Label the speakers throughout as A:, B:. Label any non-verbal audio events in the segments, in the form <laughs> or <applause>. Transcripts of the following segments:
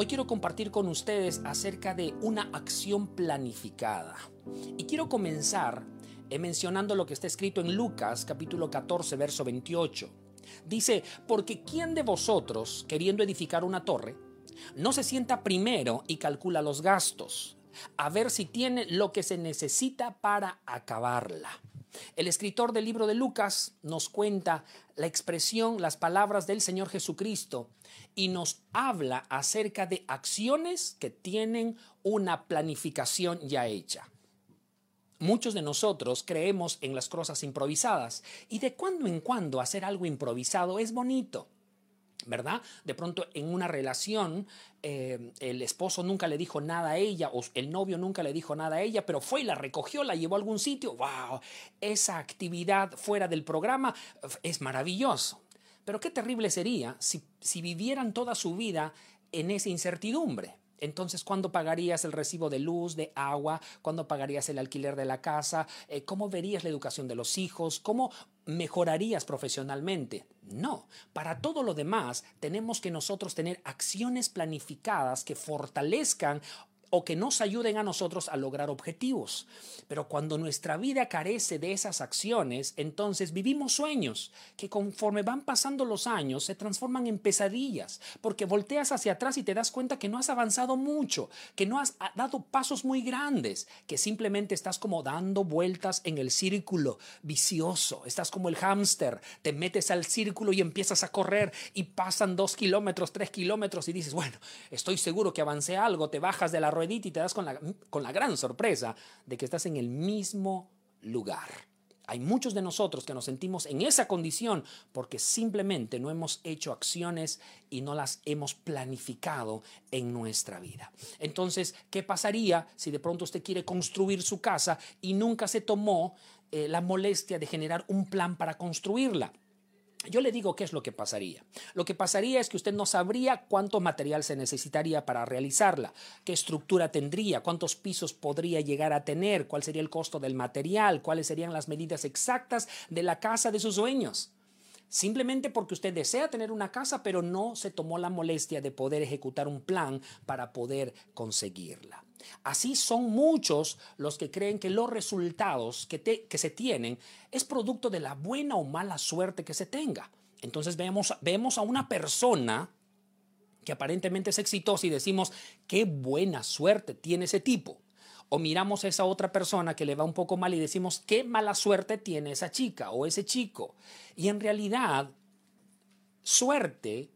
A: Hoy quiero compartir con ustedes acerca de una acción planificada. Y quiero comenzar eh, mencionando lo que está escrito en Lucas capítulo 14, verso 28. Dice, porque ¿quién de vosotros, queriendo edificar una torre, no se sienta primero y calcula los gastos, a ver si tiene lo que se necesita para acabarla? El escritor del libro de Lucas nos cuenta la expresión, las palabras del Señor Jesucristo y nos habla acerca de acciones que tienen una planificación ya hecha. Muchos de nosotros creemos en las cosas improvisadas y de cuando en cuando hacer algo improvisado es bonito. ¿Verdad? De pronto en una relación eh, el esposo nunca le dijo nada a ella o el novio nunca le dijo nada a ella, pero fue y la recogió, la llevó a algún sitio. ¡Wow! Esa actividad fuera del programa es maravilloso. Pero qué terrible sería si, si vivieran toda su vida en esa incertidumbre. Entonces, ¿cuándo pagarías el recibo de luz, de agua? ¿Cuándo pagarías el alquiler de la casa? Eh, ¿Cómo verías la educación de los hijos? ¿Cómo mejorarías profesionalmente? No, para todo lo demás tenemos que nosotros tener acciones planificadas que fortalezcan o que nos ayuden a nosotros a lograr objetivos. Pero cuando nuestra vida carece de esas acciones, entonces vivimos sueños que conforme van pasando los años se transforman en pesadillas, porque volteas hacia atrás y te das cuenta que no has avanzado mucho, que no has dado pasos muy grandes, que simplemente estás como dando vueltas en el círculo vicioso, estás como el hámster, te metes al círculo y empiezas a correr y pasan dos kilómetros, tres kilómetros y dices, bueno, estoy seguro que avancé algo, te bajas de la y te das con la, con la gran sorpresa de que estás en el mismo lugar. Hay muchos de nosotros que nos sentimos en esa condición porque simplemente no hemos hecho acciones y no las hemos planificado en nuestra vida. Entonces, ¿qué pasaría si de pronto usted quiere construir su casa y nunca se tomó eh, la molestia de generar un plan para construirla? Yo le digo qué es lo que pasaría. Lo que pasaría es que usted no sabría cuánto material se necesitaría para realizarla, qué estructura tendría, cuántos pisos podría llegar a tener, cuál sería el costo del material, cuáles serían las medidas exactas de la casa de sus sueños simplemente porque usted desea tener una casa, pero no se tomó la molestia de poder ejecutar un plan para poder conseguirla. Así son muchos los que creen que los resultados que, se tienen es producto de la buena o mala suerte que se tenga. Entonces vemos, vemos a una persona que aparentemente es exitosa y decimos, qué buena suerte tiene ese tipo. O miramos a esa otra persona que le va un poco mal y decimos, qué mala suerte tiene esa chica o ese chico. Y en realidad, suerte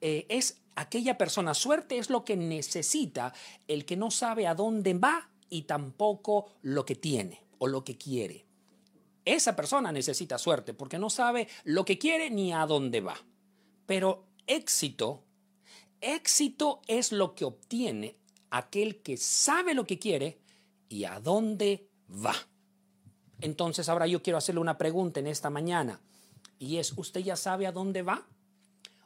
A: eh, es aquella persona, suerte es lo que necesita el que no sabe a dónde va y tampoco lo que tiene o lo que quiere. Esa persona necesita suerte porque no sabe lo que quiere ni a dónde va. Pero éxito, éxito es lo que obtiene aquel que sabe lo que quiere y a dónde va. Entonces ahora yo quiero hacerle una pregunta en esta mañana y es, ¿usted ya sabe a dónde va?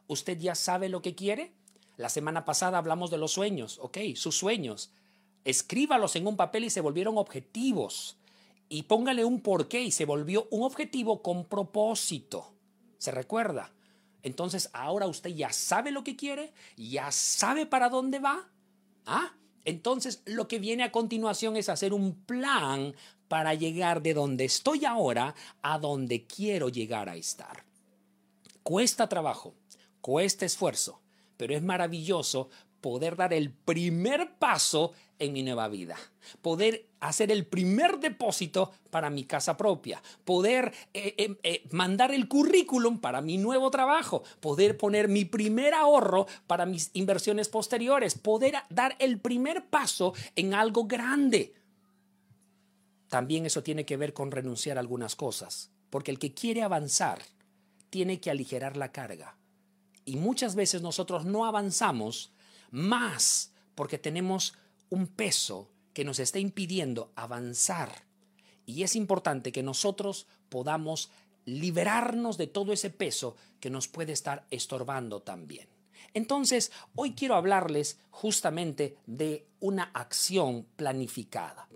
A: ¿Usted ya sabe lo que quiere? La semana pasada hablamos de los sueños, ok, sus sueños. Escríbalos en un papel y se volvieron objetivos. Y póngale un porqué y se volvió un objetivo con propósito. ¿Se recuerda? Entonces ahora usted ya sabe lo que quiere, ya sabe para dónde va ¿Ah? Entonces, lo que viene a continuación es hacer un plan para llegar de donde estoy ahora a donde quiero llegar a estar. Cuesta trabajo, cuesta esfuerzo, pero es maravilloso poder dar el primer paso en mi nueva vida, poder hacer el primer depósito para mi casa propia, poder eh, eh, eh, mandar el currículum para mi nuevo trabajo, poder poner mi primer ahorro para mis inversiones posteriores, poder dar el primer paso en algo grande. También eso tiene que ver con renunciar a algunas cosas, porque el que quiere avanzar tiene que aligerar la carga. Y muchas veces nosotros no avanzamos más porque tenemos un peso que nos está impidiendo avanzar. Y es importante que nosotros podamos liberarnos de todo ese peso que nos puede estar estorbando también. Entonces, hoy quiero hablarles justamente de una acción planificada.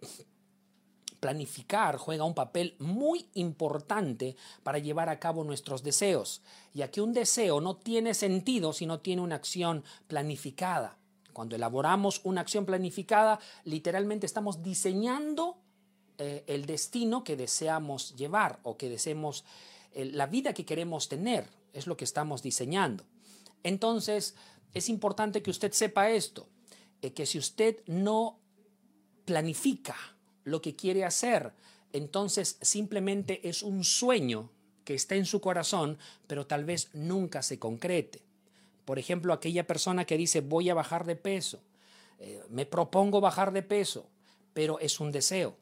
A: Planificar juega un papel muy importante para llevar a cabo nuestros deseos, ya que un deseo no tiene sentido si no tiene una acción planificada. Cuando elaboramos una acción planificada, literalmente estamos diseñando eh, el destino que deseamos llevar o que deseemos, eh, la vida que queremos tener, es lo que estamos diseñando. Entonces, es importante que usted sepa esto, eh, que si usted no planifica lo que quiere hacer, entonces simplemente es un sueño que está en su corazón, pero tal vez nunca se concrete. Por ejemplo, aquella persona que dice voy a bajar de peso, me propongo bajar de peso, pero es un deseo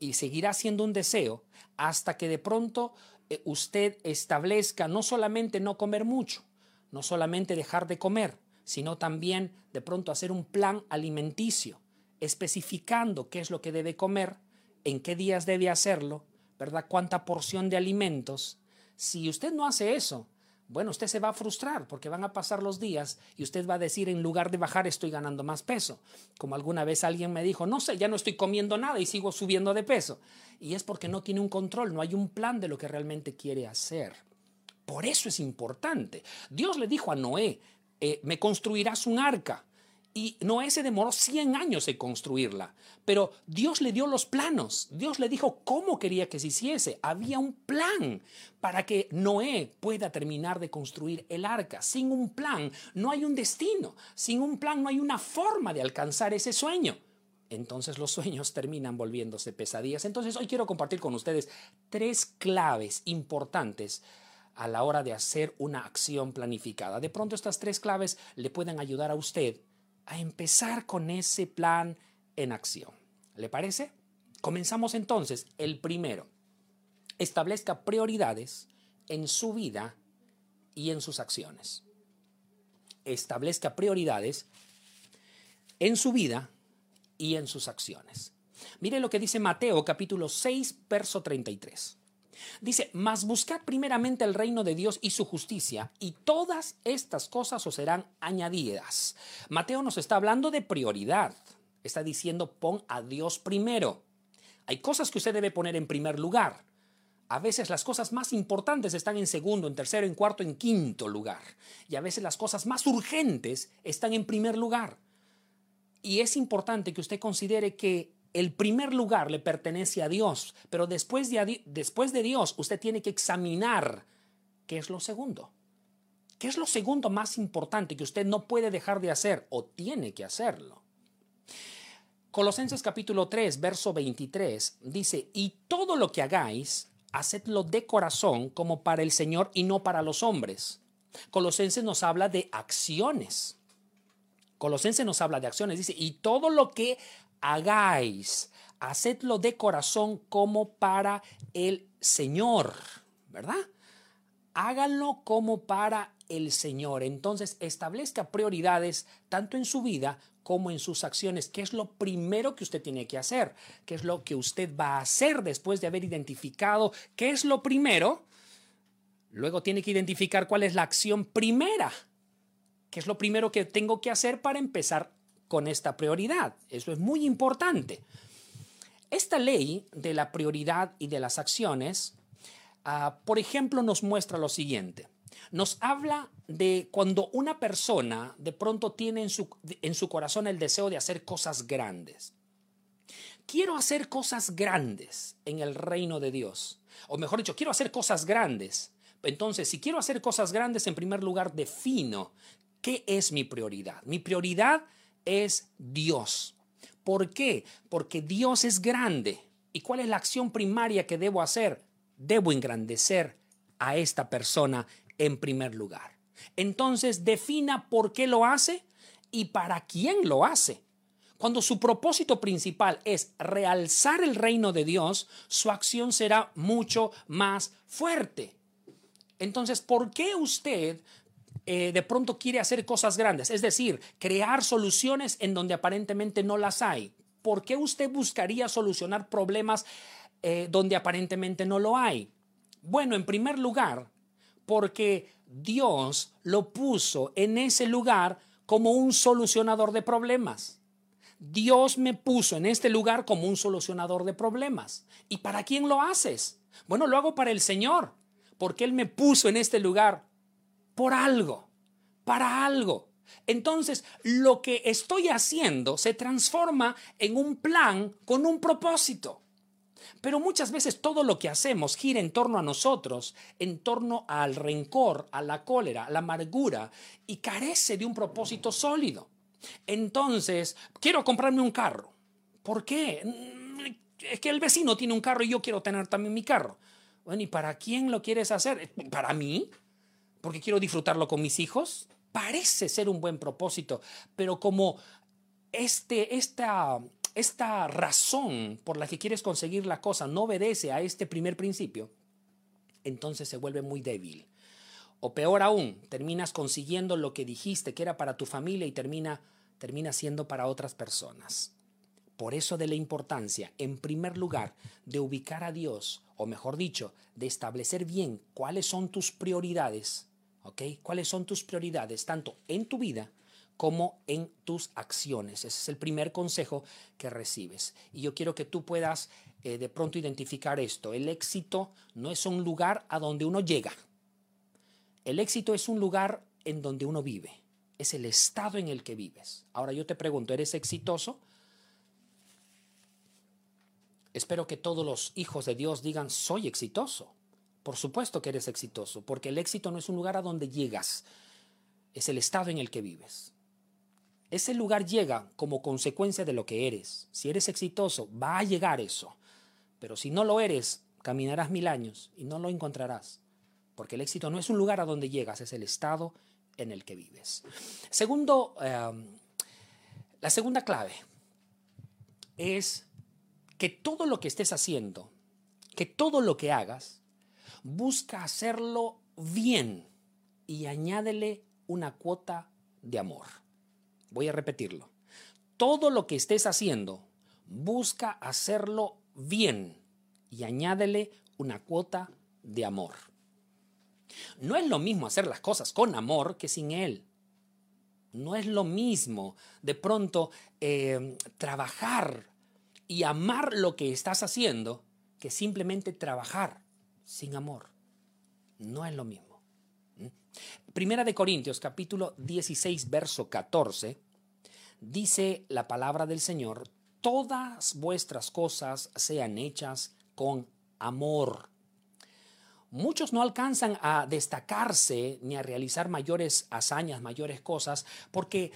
A: y seguirá siendo un deseo hasta que de pronto eh, usted establezca no solamente no comer mucho, no solamente dejar de comer, sino también de pronto hacer un plan alimenticio, especificando qué es lo que debe comer, en qué días debe hacerlo, ¿verdad? Cuánta porción de alimentos. Si usted no hace eso, bueno, usted se va a frustrar porque van a pasar los días y usted va a decir, en lugar de bajar, estoy ganando más peso. Como alguna vez alguien me dijo, no sé, ya no estoy comiendo nada y sigo subiendo de peso. Y es porque no tiene un control, no hay un plan de lo que realmente quiere hacer. Por eso es importante. Dios le dijo a Noé, eh, me construirás un arca. Y Noé se demoró 100 años en construirla, pero Dios le dio los planos, Dios le dijo cómo quería que se hiciese, había un plan para que Noé pueda terminar de construir el arca. Sin un plan no hay un destino, sin un plan no hay una forma de alcanzar ese sueño. Entonces los sueños terminan volviéndose pesadillas. Entonces hoy quiero compartir con ustedes tres claves importantes a la hora de hacer una acción planificada. De pronto estas tres claves le pueden ayudar a usted a empezar con ese plan en acción. ¿Le parece? Comenzamos entonces. El primero, establezca prioridades en su vida y en sus acciones. Establezca prioridades en su vida y en sus acciones. Mire lo que dice Mateo capítulo 6, verso 33. Dice, mas buscad primeramente el reino de Dios y su justicia, y todas estas cosas os serán añadidas. Mateo nos está hablando de prioridad. Está diciendo, pon a Dios primero. Hay cosas que usted debe poner en primer lugar. A veces las cosas más importantes están en segundo, en tercero, en cuarto, en quinto lugar. Y a veces las cosas más urgentes están en primer lugar. Y es importante que usted considere que el primer lugar le pertenece a Dios, pero después de, Dios usted tiene que examinar qué es lo segundo. ¿Qué es lo segundo más importante que usted no puede dejar de hacer o tiene que hacerlo? Colosenses capítulo 3, verso 23 dice, y todo lo que hagáis, hacedlo de corazón como para el Señor y no para los hombres. Colosenses nos habla de acciones. Colosenses nos habla de acciones, dice, y todo lo que hagáis, hacedlo de corazón como para el Señor, ¿verdad? Háganlo como para el Señor. Entonces, establezca prioridades tanto en su vida como en sus acciones. ¿Qué es lo primero que usted tiene que hacer? ¿Qué es lo que usted va a hacer después de haber identificado qué es lo primero? Luego tiene que identificar cuál es la acción primera. ¿Qué es lo primero que tengo que hacer para empezar con esta prioridad. Eso es muy importante. Esta ley de la prioridad y de las acciones, ah, por ejemplo, nos muestra lo siguiente. Nos habla de cuando una persona de pronto tiene en su, en su corazón el deseo de hacer cosas grandes. Quiero hacer cosas grandes en el reino de Dios. O mejor dicho, quiero hacer cosas grandes. Entonces, si quiero hacer cosas grandes, en primer lugar defino qué es mi prioridad. Mi prioridad es Dios. ¿Por qué? Porque Dios es grande. ¿Y cuál es la acción primaria que debo hacer? Debo engrandecer a esta persona en primer lugar. Entonces defina por qué lo hace y para quién lo hace. Cuando su propósito principal es realzar el reino de Dios, su acción será mucho más fuerte. Entonces, ¿por qué usted eh, de pronto quiere hacer cosas grandes, es decir, crear soluciones en donde aparentemente no las hay. ¿Por qué usted buscaría solucionar problemas eh, donde aparentemente no lo hay? Bueno, en primer lugar, porque Dios lo puso en ese lugar como un solucionador de problemas. Dios me puso en este lugar como un solucionador de problemas. ¿Y para quién lo haces? Bueno, lo hago para el Señor, porque Él me puso en este lugar por algo, para algo. Entonces, lo que estoy haciendo se transforma en un plan con un propósito. Pero muchas veces todo lo que hacemos gira en torno a nosotros, en torno al rencor, a la cólera, a la amargura, y carece de un propósito sólido. Entonces, quiero comprarme un carro. ¿Por qué? Mm, es que el vecino tiene un carro y yo quiero tener también mi carro. Bueno, ¿y para quién lo quieres hacer? ¿Para mí? ¿Porque quiero disfrutarlo con mis hijos? Parece ser un buen propósito, pero como este, esta, esta razón por la que quieres conseguir la cosa no obedece a este primer principio, entonces se vuelve muy débil. O peor aún, terminas consiguiendo lo que dijiste que era para tu familia y termina, termina siendo para otras personas. Por eso de la importancia, en primer lugar, de ubicar a Dios, o mejor dicho, de establecer bien cuáles son tus prioridades, ¿ok? ¿Cuáles son tus prioridades, tanto en tu vida como en tus acciones? Ese es el primer consejo que recibes. Y yo quiero que tú puedas eh, de pronto identificar esto. El éxito no es un lugar a donde uno llega, el éxito es un lugar en donde uno vive, es el estado en el que vives. Ahora yo te pregunto, ¿eres exitoso? Espero que todos los hijos de Dios digan, soy exitoso. Por supuesto que eres exitoso, porque el éxito no es un lugar a donde llegas, es el estado en el que vives. Ese lugar llega como consecuencia de lo que eres. Si eres exitoso, va a llegar eso. Pero si no lo eres, caminarás mil años y no lo encontrarás porque el éxito no es un lugar a donde llegas, es el estado en el que vives. Segundo, em, la segunda clave es que todo lo que estés haciendo, que todo lo que hagas, busca hacerlo bien y añádele una cuota de amor. Voy a repetirlo. Todo lo que estés haciendo, busca hacerlo bien y añádele una cuota de amor. No es lo mismo hacer las cosas con amor que sin él. No es lo mismo de pronto eh, trabajar y amar lo que estás haciendo que simplemente trabajar sin amor. No es lo mismo. ¿Mm? Primera de Corintios capítulo 16 verso 14 dice la palabra del Señor, todas vuestras cosas sean hechas con amor muchos no alcanzan a destacarse ni a realizar mayores hazañas, mayores cosas, porque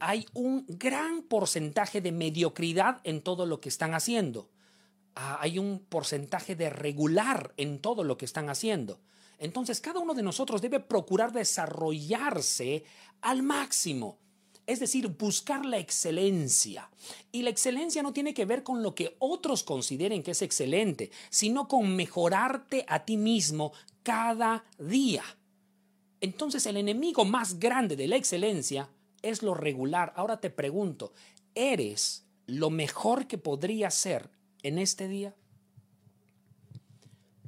A: hay un gran porcentaje de mediocridad en todo lo que están haciendo. Ah, hay un porcentaje de regular en todo lo que están haciendo. Entonces, cada uno de nosotros debe procurar desarrollarse al máximo es decir, buscar la excelencia. Y la excelencia no tiene que ver con lo que otros consideren que es excelente, sino con mejorarte a ti mismo cada día. Entonces el enemigo más grande de la excelencia es lo regular. Ahora te pregunto, ¿eres lo mejor que podría ser en este día?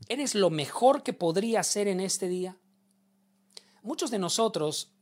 A: ¿Eres lo mejor que podría ser en este día? Muchos de nosotros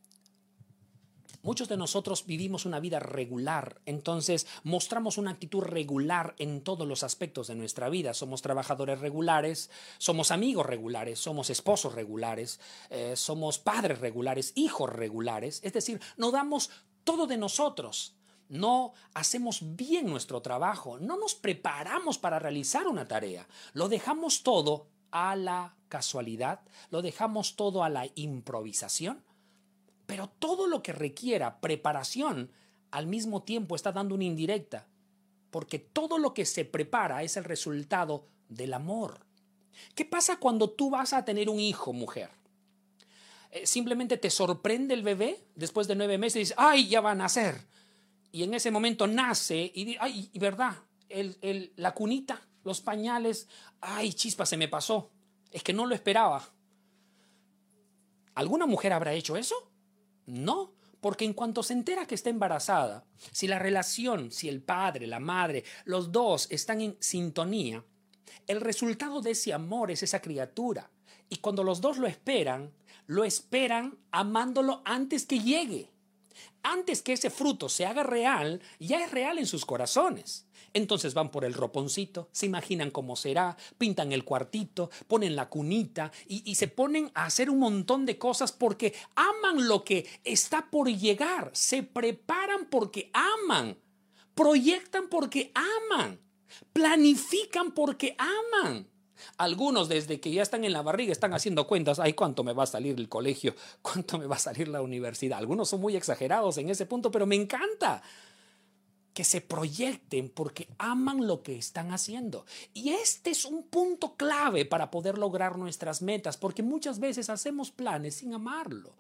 A: Muchos de nosotros vivimos una vida regular, entonces mostramos una actitud regular en todos los aspectos de nuestra vida. Somos trabajadores regulares, somos amigos regulares, somos esposos regulares, eh, somos padres regulares, hijos regulares, es decir, no damos todo de nosotros. No hacemos bien nuestro trabajo, no nos preparamos para realizar una tarea, lo dejamos todo a la casualidad, lo dejamos todo a la improvisación pero todo lo que requiera preparación al mismo tiempo está dando una indirecta, porque todo lo que se prepara es el resultado del amor. ¿Qué pasa cuando tú vas a tener un hijo, mujer? Eh, simplemente te sorprende el bebé después de nueve meses y dices, ay, ya va a nacer. Y en ese momento nace y dice, ay, ¿verdad? El, la cunita, los pañales, ay, chispa, se me pasó. Es que no lo esperaba. ¿Alguna mujer habrá hecho eso? No, porque en cuanto se entera que está embarazada, si la relación, si el padre, la madre, los dos están en sintonía, el resultado de ese amor es esa criatura. Y cuando los dos lo esperan, lo esperan amándolo antes que llegue. Antes que ese fruto se haga real, ya es real en sus corazones. Entonces van por el roponcito, se imaginan cómo será, pintan el cuartito, ponen la cunita y, se ponen a hacer un montón de cosas porque aman lo que está por llegar, se preparan porque aman, proyectan porque aman, planifican porque aman. Algunos desde que ya están en la barriga están haciendo cuentas, ay, ¿cuánto me va a salir el colegio? <laughs> ¿Cuánto me va a salir la universidad? Algunos son muy exagerados en ese punto, pero me encanta que se proyecten porque aman lo que están haciendo. Y este es un punto clave para poder lograr nuestras metas, porque muchas veces hacemos planes sin amarlo.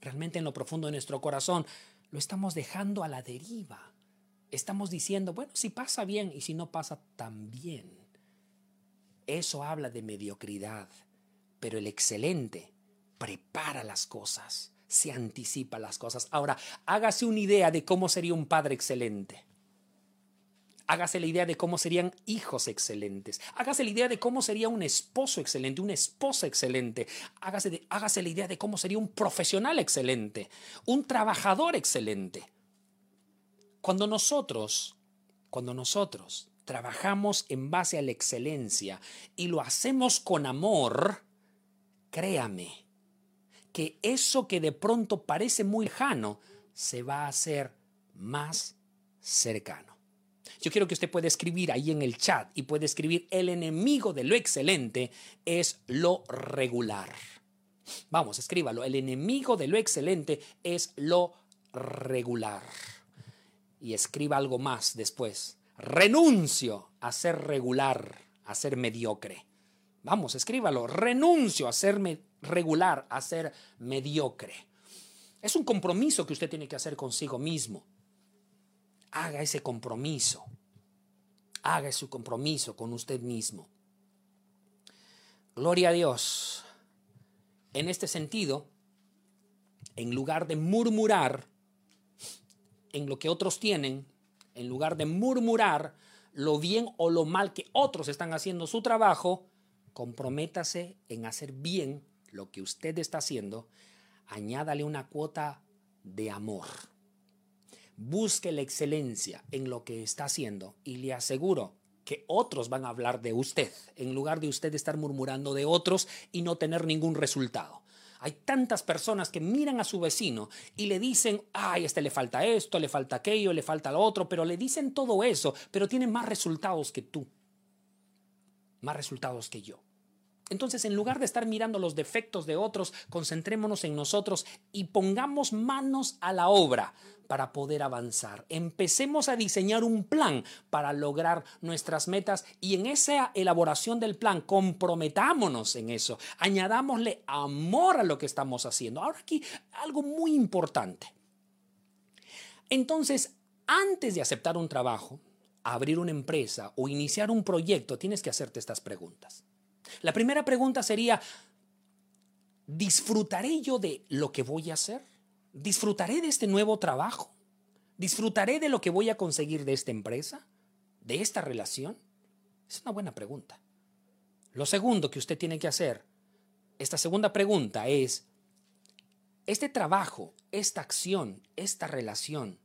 A: Realmente en lo profundo de nuestro corazón lo estamos dejando a la deriva. Estamos diciendo, bueno, si pasa bien y si no pasa tan bien. Eso habla de mediocridad, pero el excelente prepara las cosas, se anticipa las cosas. Ahora, hágase una idea de cómo sería un padre excelente. Hágase la idea de cómo serían hijos excelentes. Hágase la idea de cómo sería un esposo excelente, una esposa excelente. Hágase, hágase la idea de cómo sería un profesional excelente, un trabajador excelente. Cuando nosotros, cuando nosotros trabajamos en base a la excelencia y lo hacemos con amor, créame que eso que de pronto parece muy lejano se va a hacer más cercano. Yo quiero que usted pueda escribir ahí en el chat y puede escribir el enemigo de lo excelente es lo regular. Vamos, escríbalo. El enemigo de lo excelente es lo regular. Y escriba algo más después renuncio a ser regular, a ser mediocre. Vamos, escríbalo, renuncio a ser regular, a ser mediocre. Es un compromiso que usted tiene que hacer consigo mismo. Haga ese compromiso. Haga ese compromiso con usted mismo. Gloria a Dios. En este sentido, en lugar de murmurar en lo que otros tienen, en lugar de murmurar lo bien o lo mal que otros están haciendo su trabajo, comprométase en hacer bien lo que usted está haciendo, añádale una cuota de amor. Busque la excelencia en lo que está haciendo y le aseguro que otros van a hablar de usted, en lugar de usted estar murmurando de otros y no tener ningún resultado. Hay tantas personas que miran a su vecino y le dicen, ay, este le falta esto, le falta aquello, le falta lo otro, pero le dicen todo eso, pero tienen más resultados que tú, más resultados que yo. Entonces, en lugar de estar mirando los defectos de otros, concentrémonos en nosotros y pongamos manos a la obra para poder avanzar. Empecemos a diseñar un plan para lograr nuestras metas y en esa elaboración del plan comprometámonos en eso. Añadámosle amor a lo que estamos haciendo. Ahora aquí algo muy importante. Entonces, antes de aceptar un trabajo, abrir una empresa o iniciar un proyecto, tienes que hacerte estas preguntas. La primera pregunta sería, ¿disfrutaré yo de lo que voy a hacer? ¿Disfrutaré de este nuevo trabajo? ¿Disfrutaré de lo que voy a conseguir de esta empresa? ¿De esta relación? Es una buena pregunta. Lo segundo que usted tiene que hacer, esta segunda pregunta es, ¿este trabajo, esta acción, esta relación,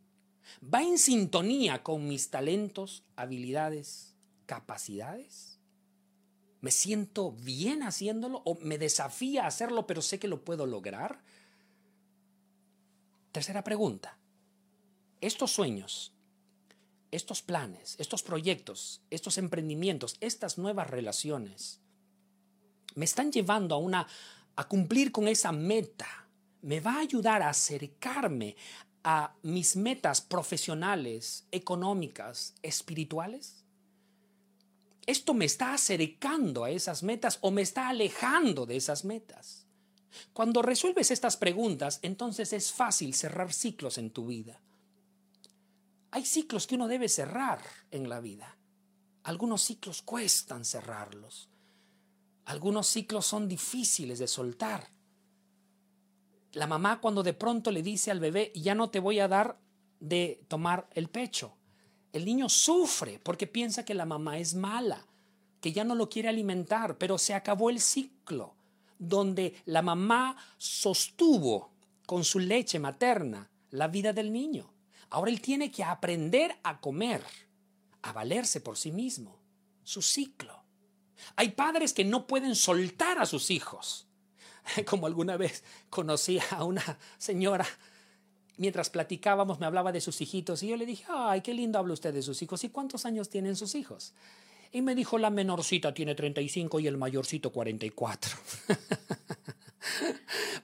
A: va en sintonía con mis talentos, habilidades, capacidades? ¿Me siento bien haciéndolo o me desafía a hacerlo pero sé que lo puedo lograr? Tercera pregunta. Estos sueños, estos planes, estos proyectos, estos emprendimientos, estas nuevas relaciones, me están llevando a una a cumplir con esa meta. Me va a ayudar a acercarme a mis metas profesionales, económicas, espirituales. ¿Esto me está acercando a esas metas o me está alejando de esas metas? Cuando resuelves estas preguntas, entonces es fácil cerrar ciclos en tu vida. Hay ciclos que uno debe cerrar en la vida. Algunos ciclos cuestan cerrarlos. Algunos ciclos son difíciles de soltar. La mamá cuando de pronto le dice al bebé, ya no te voy a dar de tomar el pecho el niño sufre porque piensa que la mamá es mala, que ya no lo quiere alimentar, pero se acabó el ciclo donde la mamá sostuvo con su leche materna la vida del niño. Ahora él tiene que aprender a comer, a valerse por sí mismo, su ciclo. Hay padres que no pueden soltar a sus hijos. <laughs> Como alguna vez conocí a una señora, mientras platicábamos me hablaba de sus hijitos y yo le dije, ay, qué lindo habla usted de sus hijos. ¿Y cuántos años tienen sus hijos? Y me dijo, la menorcita tiene 35 y el mayorcito 44. <laughs>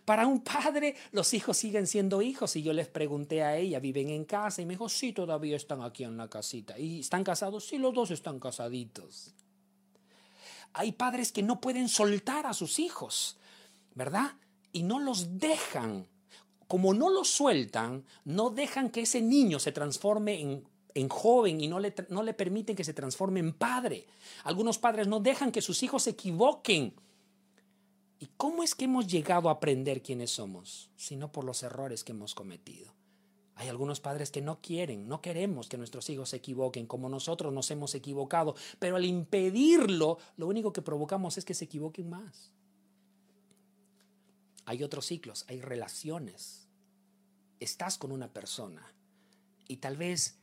A: Para un padre, los hijos siguen siendo hijos. Y yo les pregunté a ella, ¿viven en casa? Y me dijo, sí, todavía están aquí en la casita. ¿Y están casados? Sí, los dos están casaditos. Hay padres que no pueden soltar a sus hijos, ¿verdad? Y no los dejan. Como no los sueltan, no dejan que ese niño se transforme en en joven y no le, no le permiten que se transforme en padre. Algunos padres no dejan que sus hijos se equivoquen. ¿Y cómo es que hemos llegado a aprender quiénes somos? Sino por los errores que hemos cometido. Hay algunos padres que no quieren, no queremos que nuestros hijos se equivoquen como nosotros nos hemos equivocado, pero al impedirlo, lo único que provocamos es que se equivoquen más. Hay otros ciclos, hay relaciones. Estás con una persona y tal vez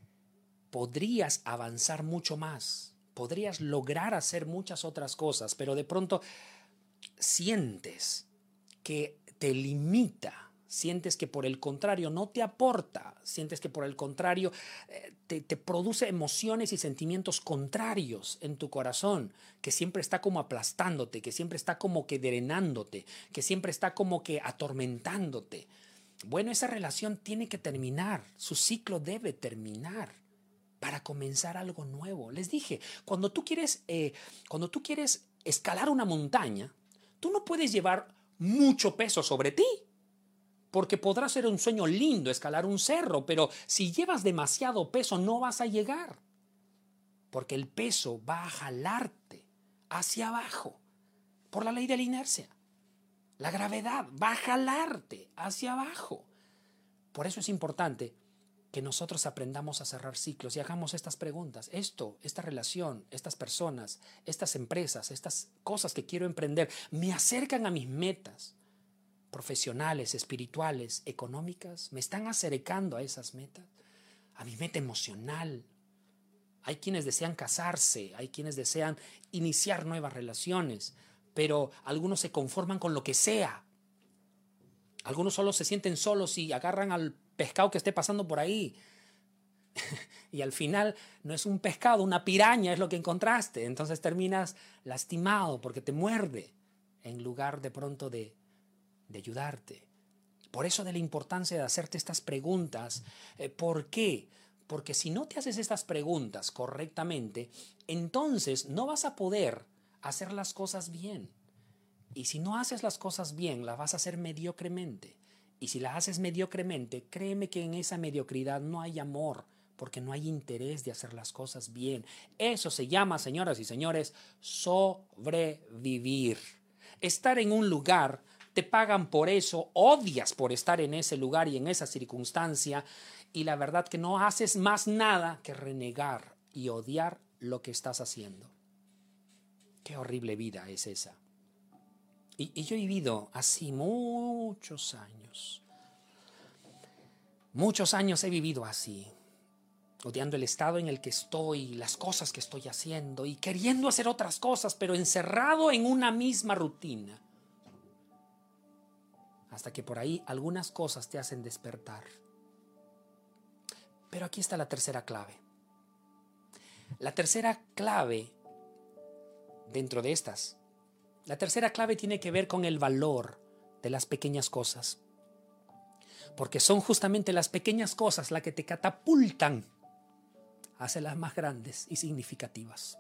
A: podrías avanzar mucho más, podrías lograr hacer muchas otras cosas, pero de pronto sientes que te limita, sientes que por el contrario no te aporta, sientes que por el contrario eh, te, produce emociones y sentimientos contrarios en tu corazón, que siempre está como aplastándote, que siempre está como que drenándote, que siempre está como que atormentándote. Bueno, esa relación tiene que terminar, su ciclo debe terminar para comenzar algo nuevo. Les dije, cuando tú quieres, eh, cuando tú quieres escalar una montaña, tú no puedes llevar mucho peso sobre ti. Porque podrá ser un sueño lindo escalar un cerro, pero si llevas demasiado peso no vas a llegar. Porque el peso va a jalarte hacia abajo por la ley de la inercia. La gravedad va a jalarte hacia abajo. Por eso es importante que nosotros aprendamos a cerrar ciclos y hagamos estas preguntas. Esto, esta relación, estas personas, estas empresas, estas cosas que quiero emprender, ¿me acercan a mis metas profesionales, espirituales, económicas? ¿Me están acercando a esas metas? A mi meta emocional. Hay quienes desean casarse, hay quienes desean iniciar nuevas relaciones, pero algunos se conforman con lo que sea. Algunos solo se sienten solos y agarran al pescado que esté pasando por ahí. <laughs> y al final no es un pescado, una piraña es lo que encontraste. Entonces terminas lastimado porque te muerde en lugar de pronto de, de ayudarte. Por eso de la importancia de hacerte estas preguntas. Eh, ¿Por qué? Porque si no te haces estas preguntas correctamente, entonces no vas a poder hacer las cosas bien. Y si no haces las cosas bien, las vas a hacer mediocremente. Y si la haces mediocremente, créeme que en esa mediocridad no hay amor, porque no hay interés de hacer las cosas bien. Eso se llama, señoras y señores, sobrevivir. Estar en un lugar, te pagan por eso, odias por estar en ese lugar y en esa circunstancia, y la verdad que no haces más nada que renegar y odiar lo que estás haciendo. Qué horrible vida es esa. Y, yo he vivido así muchos años. Muchos años he vivido así, odiando el estado en el que estoy, las cosas que estoy haciendo y queriendo hacer otras cosas, pero encerrado en una misma rutina. Hasta que por ahí algunas cosas te hacen despertar. Pero aquí está la tercera clave. La tercera clave dentro de estas la tercera clave tiene que ver con el valor de las pequeñas cosas. Porque son justamente las pequeñas cosas las que te catapultan hacia las más grandes y significativas.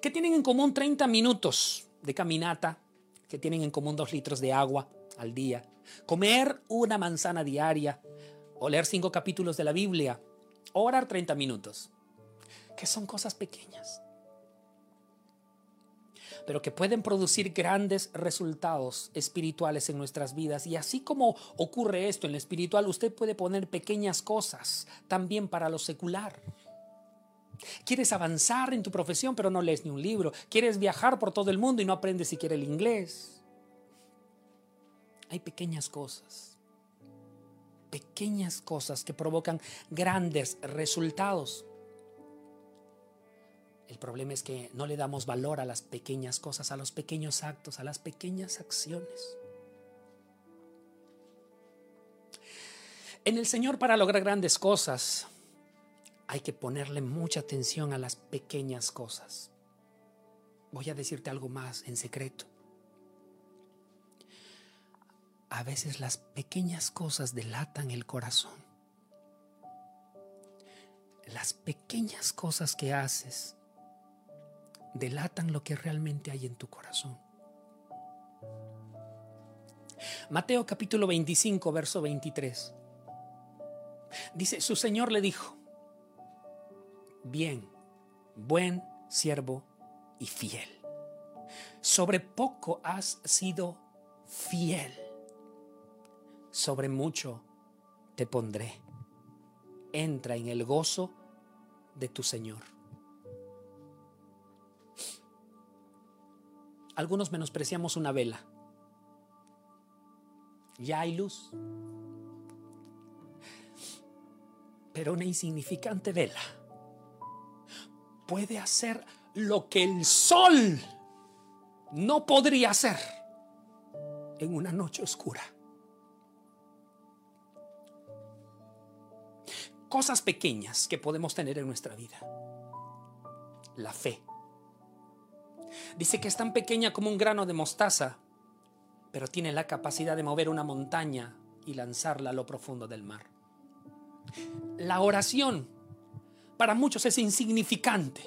A: ¿Qué tienen en común 30 minutos de caminata? ¿Qué tienen en común 2 litros de agua al día? Comer una manzana diaria o leer cinco capítulos de la Biblia o orar 30 minutos. Que son cosas pequeñas pero que pueden producir grandes resultados espirituales en nuestras vidas. Y así como ocurre esto en lo espiritual, usted puede poner pequeñas cosas también para lo secular. Quieres avanzar en tu profesión, pero no lees ni un libro. Quieres viajar por todo el mundo y no aprendes siquiera el inglés. Hay pequeñas cosas. Pequeñas cosas que provocan grandes resultados. El problema es que no le damos valor a las pequeñas cosas, a los pequeños actos, a las pequeñas acciones. En el Señor para lograr grandes cosas hay que ponerle mucha atención a las pequeñas cosas. Voy a decirte algo más en secreto. A veces las pequeñas cosas delatan el corazón. Las pequeñas cosas que haces delatan lo que realmente hay en tu corazón. Mateo capítulo 25, verso 23. Dice, su Señor le dijo, bien, buen siervo y fiel. Sobre poco has sido fiel. Sobre mucho te pondré. Entra en el gozo de tu Señor. Algunos menospreciamos una vela. Ya hay luz. Pero una insignificante vela puede hacer lo que el sol no podría hacer en una noche oscura. Cosas pequeñas que podemos tener en nuestra vida. La fe. Dice que es tan pequeña como un grano de mostaza, pero tiene la capacidad de mover una montaña y lanzarla a lo profundo del mar. La oración para muchos es insignificante,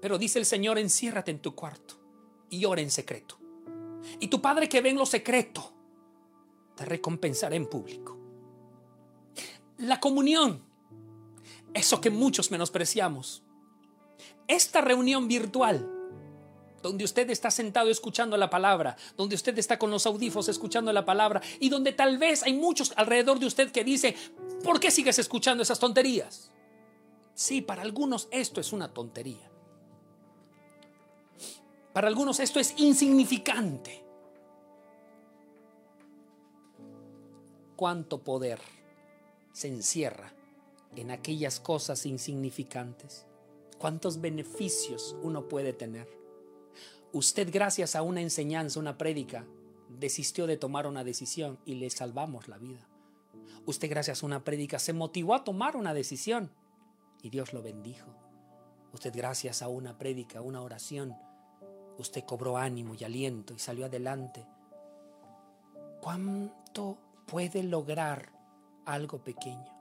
A: pero dice el Señor, enciérrate en tu cuarto y ora en secreto. Y tu Padre que ve en lo secreto, te recompensará en público. La comunión, eso que muchos menospreciamos. Esta reunión virtual donde usted está sentado escuchando la palabra, donde usted está con los audífonos escuchando la palabra y donde tal vez hay muchos alrededor de usted que dicen, ¿por qué sigues escuchando esas tonterías? Sí, para algunos esto es una tontería. Para algunos esto es insignificante. ¿Cuánto poder se encierra en aquellas cosas insignificantes? ¿Cuántos beneficios uno puede tener? Usted gracias a una enseñanza, una prédica, desistió de tomar una decisión y le salvamos la vida. Usted gracias a una prédica se motivó a tomar una decisión y Dios lo bendijo. Usted gracias a una prédica, una oración, usted cobró ánimo y aliento y salió adelante. ¿Cuánto puede lograr algo pequeño?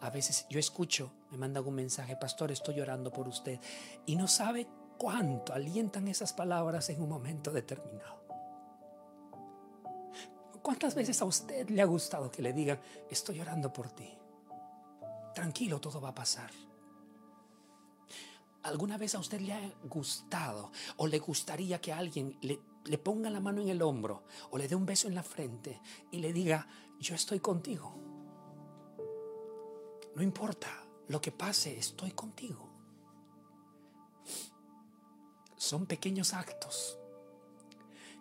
A: A veces yo escucho, me mandan un mensaje, pastor, estoy llorando por usted y no sabe cuánto alientan esas palabras en un momento determinado. ¿Cuántas veces a usted le ha gustado que le digan, estoy orando por ti? Tranquilo, todo va a pasar. ¿Alguna vez a usted le ha gustado o le gustaría que alguien le, le ponga la mano en el hombro o le dé un beso en la frente y le diga, yo estoy contigo? No importa lo que pase, estoy contigo son pequeños actos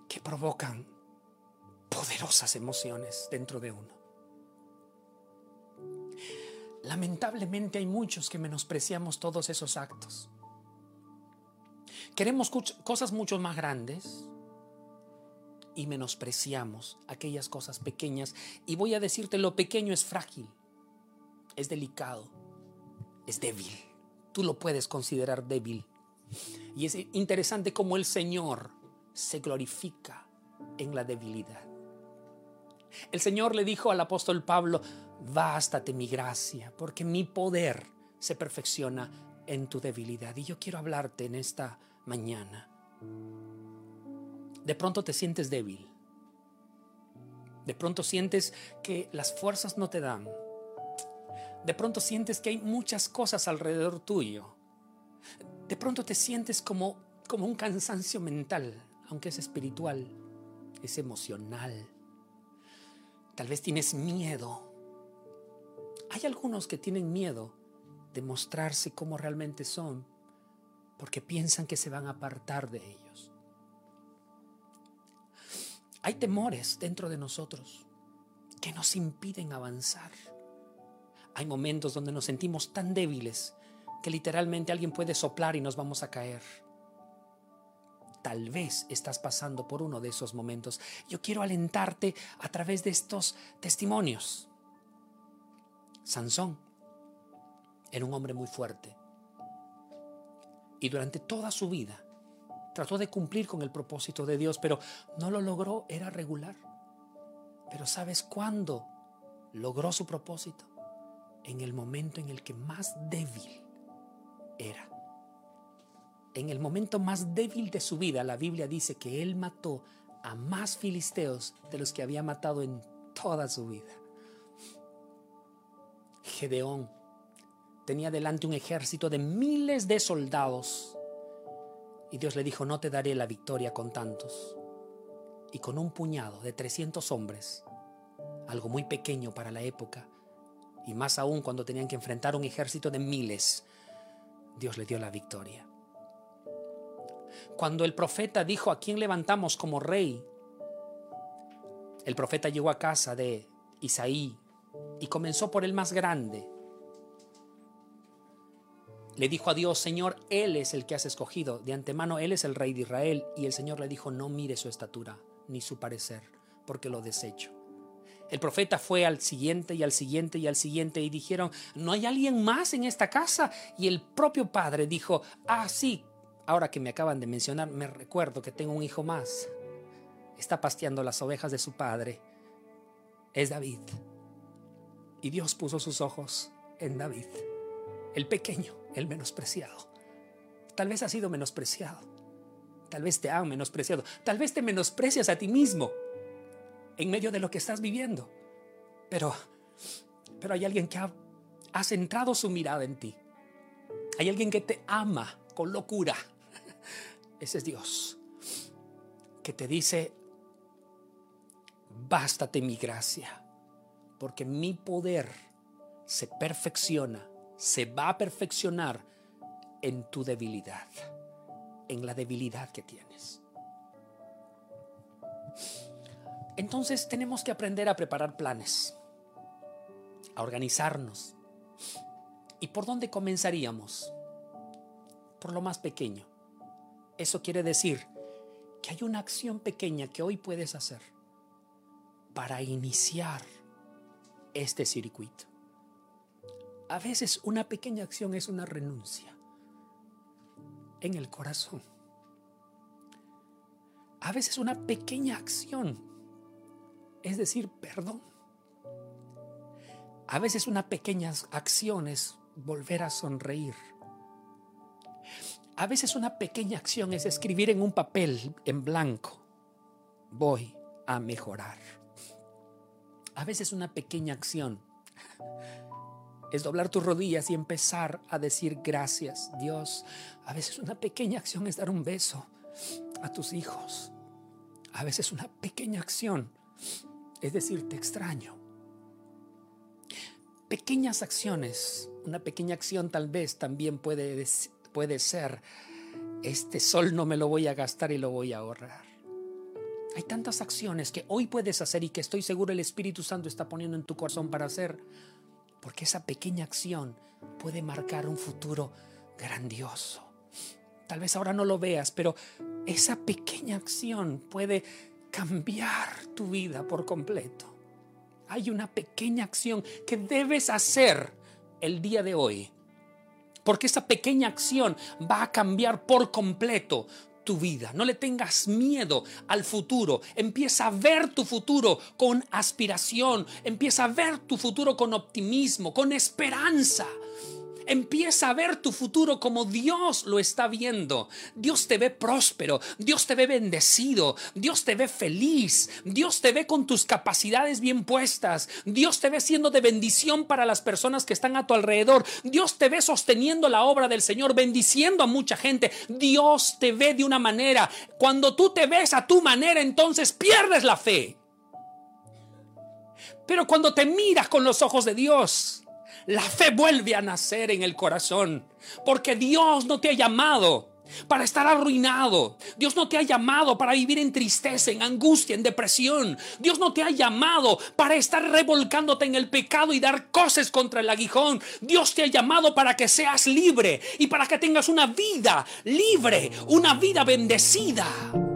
A: que provocan poderosas emociones dentro de uno. Lamentablemente hay muchos que menospreciamos todos esos actos. Queremos cosas mucho más grandes y menospreciamos aquellas cosas pequeñas. Y voy a decirte, lo pequeño es frágil, es delicado, es débil. Tú lo puedes considerar débil. Y es interesante cómo el Señor se glorifica en la debilidad. El Señor le dijo al apóstol Pablo, bástate mi gracia, porque mi poder se perfecciona en tu debilidad. Y yo quiero hablarte en esta mañana. De pronto te sientes débil. De pronto sientes que las fuerzas no te dan. De pronto sientes que hay muchas cosas alrededor tuyo de pronto te sientes como, como un cansancio mental, aunque es espiritual, es emocional. Tal vez tienes miedo. Hay algunos que tienen miedo de mostrarse como realmente son porque piensan que se van a apartar de ellos. Hay temores dentro de nosotros que nos impiden avanzar. Hay momentos donde nos sentimos tan débiles que literalmente alguien puede soplar y nos vamos a caer. Tal vez estás pasando por uno de esos momentos. Yo quiero alentarte a través de estos testimonios. Sansón era un hombre muy fuerte y durante toda su vida trató de cumplir con el propósito de Dios, pero no lo logró, era regular. Pero ¿sabes cuándo logró su propósito? En el momento en el que más débil era. En el momento más débil de su vida, la Biblia dice que él mató a más filisteos de los que había matado en toda su vida. Gedeón tenía delante un ejército de miles de soldados. Y Dios le dijo, no te daré la victoria con tantos. Y con un puñado de 300 hombres, algo muy pequeño para la época, y más aún cuando tenían que enfrentar un ejército de miles, Dios le dio la victoria. Cuando el profeta dijo, ¿a quién levantamos como rey? El profeta llegó a casa de Isaí y comenzó por el más grande, le dijo a Dios, Señor, Él es el que has escogido. De antemano, Él es el rey de Israel. Y el Señor le dijo, no mire su estatura ni su parecer, porque lo desecho. El profeta fue al siguiente y al siguiente y al siguiente y dijeron, ¿no hay alguien más en esta casa? Y el propio padre dijo, ah, sí, ahora que me acaban de mencionar, me recuerdo que tengo un hijo más. Está pasteando las ovejas de su padre. Es David. Y Dios puso sus ojos en David, el pequeño el menospreciado. Tal vez has sido menospreciado. Tal vez te han menospreciado. Tal vez te menosprecias a ti mismo en medio de lo que estás viviendo. Pero, pero hay alguien que ha, ha centrado su mirada en ti. Hay alguien que te ama con locura. Ese es Dios. Que te dice, bástate mi gracia, porque mi poder se perfecciona se va a perfeccionar en tu debilidad, en la debilidad que tienes. Entonces tenemos que aprender a preparar planes, a organizarnos. ¿Y por dónde comenzaríamos? Por lo más pequeño. Eso quiere decir que hay una acción pequeña que hoy puedes hacer para iniciar este circuito. A veces una pequeña acción es una renuncia en el corazón. A veces una pequeña acción es decir perdón. A veces una pequeña acción es volver a sonreír. A veces una pequeña acción es escribir en un papel en blanco, voy a mejorar. A veces una pequeña acción es doblar tus rodillas y empezar a decir gracias, Dios. A veces una pequeña acción es dar un beso a tus hijos. A veces una pequeña acción es decir, te extraño. Pequeñas acciones, una pequeña acción tal vez también puede, puede ser, este sol no me lo voy a gastar y lo voy a ahorrar. Hay tantas acciones que hoy puedes hacer y que estoy seguro el Espíritu Santo está poniendo en tu corazón para hacer porque esa pequeña acción puede marcar un futuro grandioso. Tal vez ahora no lo veas, pero esa pequeña acción puede cambiar tu vida por completo. Hay una pequeña acción que debes hacer el día de hoy. Porque esa pequeña acción va a cambiar por completo tu vida. No le tengas miedo al futuro. Empieza a ver tu futuro con aspiración. Empieza a ver tu futuro con optimismo, con esperanza. Empieza a ver tu futuro como Dios lo está viendo. Dios te ve próspero, Dios te ve bendecido, Dios te ve feliz, Dios te ve con tus capacidades bien puestas, Dios te ve siendo de bendición para las personas que están a tu alrededor, Dios te ve sosteniendo la obra del Señor, bendiciendo a mucha gente, Dios te ve de una manera. Cuando tú te ves a tu manera, entonces pierdes la fe. Pero cuando te miras con los ojos de Dios, la fe vuelve a nacer en el corazón. Porque Dios no te ha llamado para estar arruinado. Dios no te ha llamado para vivir en tristeza, en angustia, en depresión. Dios no te ha llamado para estar revolcándote en el pecado y dar cosas contra el aguijón. Dios te ha llamado para que seas libre y para que tengas una vida libre, una vida bendecida.